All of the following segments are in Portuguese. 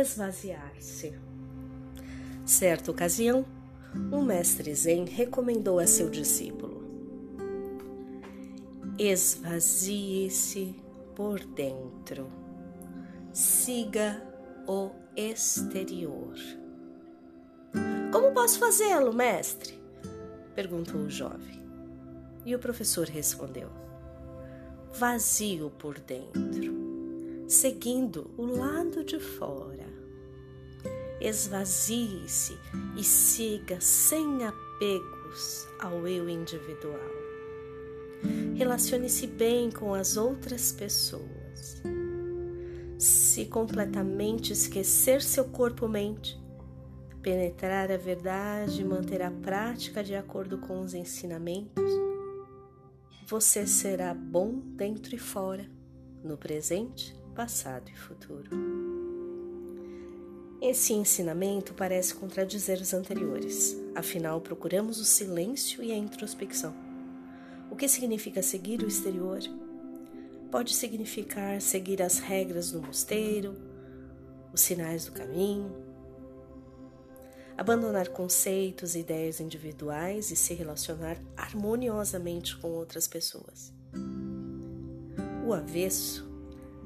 esvaziar-se. Certa ocasião, um mestre Zen recomendou a seu discípulo: esvazie-se por dentro, siga o exterior. Como posso fazê-lo, mestre? perguntou o jovem. E o professor respondeu: vazio por dentro, seguindo o lado de fora. Esvazie-se e siga sem apegos ao eu individual. Relacione-se bem com as outras pessoas. Se completamente esquecer seu corpo-mente, penetrar a verdade e manter a prática de acordo com os ensinamentos, você será bom dentro e fora, no presente, passado e futuro. Esse ensinamento parece contradizer os anteriores, afinal, procuramos o silêncio e a introspecção. O que significa seguir o exterior? Pode significar seguir as regras do mosteiro, os sinais do caminho, abandonar conceitos e ideias individuais e se relacionar harmoniosamente com outras pessoas. O avesso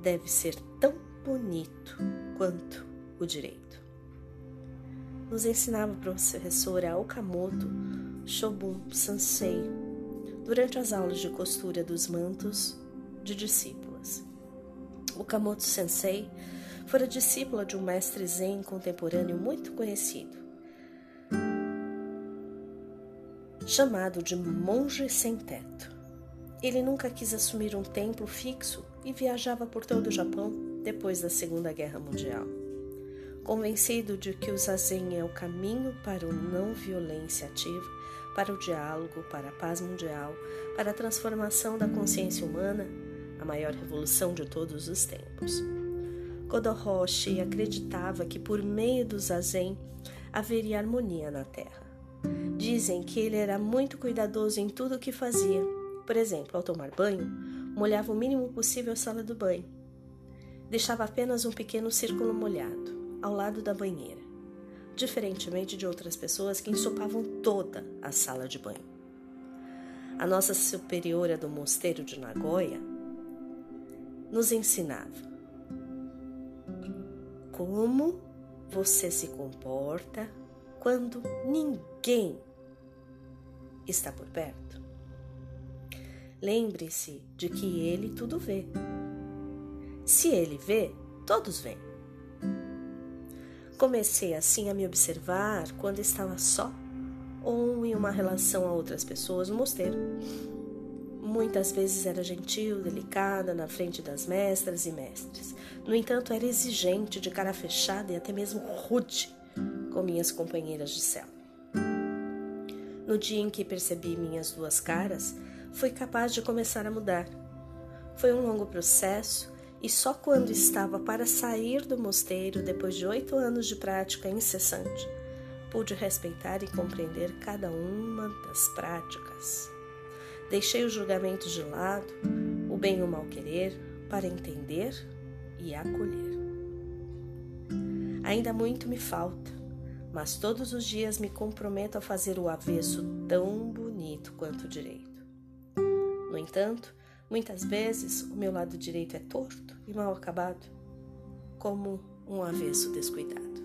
deve ser tão bonito quanto o direito. Nos ensinava a professora Okamoto Shobun Sansei durante as aulas de costura dos mantos de discípulas. Okamoto Sensei fora discípula de um mestre zen contemporâneo muito conhecido, chamado de monge sem teto. Ele nunca quis assumir um templo fixo e viajava por todo o Japão depois da Segunda Guerra Mundial. Convencido de que o zazen é o caminho para o não violência ativa, para o diálogo, para a paz mundial, para a transformação da consciência humana, a maior revolução de todos os tempos. Kodoroshi acreditava que por meio do zazen haveria harmonia na Terra. Dizem que ele era muito cuidadoso em tudo o que fazia. Por exemplo, ao tomar banho, molhava o mínimo possível a sala do banho. Deixava apenas um pequeno círculo molhado, ao lado da banheira, diferentemente de outras pessoas que ensopavam toda a sala de banho. A nossa superiora do mosteiro de Nagoya nos ensinava como você se comporta quando ninguém está por perto. Lembre-se de que ele tudo vê. Se ele vê, todos veem. Comecei assim a me observar quando estava só ou em uma relação a outras pessoas no mosteiro. Muitas vezes era gentil, delicada, na frente das mestras e mestres. No entanto, era exigente, de cara fechada e até mesmo rude com minhas companheiras de cela. No dia em que percebi minhas duas caras, fui capaz de começar a mudar. Foi um longo processo e só quando estava para sair do mosteiro, depois de oito anos de prática incessante, pude respeitar e compreender cada uma das práticas. Deixei os julgamentos de lado, o bem e o mal querer, para entender e acolher. Ainda muito me falta, mas todos os dias me comprometo a fazer o avesso tão bonito quanto direito. No entanto, muitas vezes o meu lado direito é torto e mal acabado, como um avesso descuidado.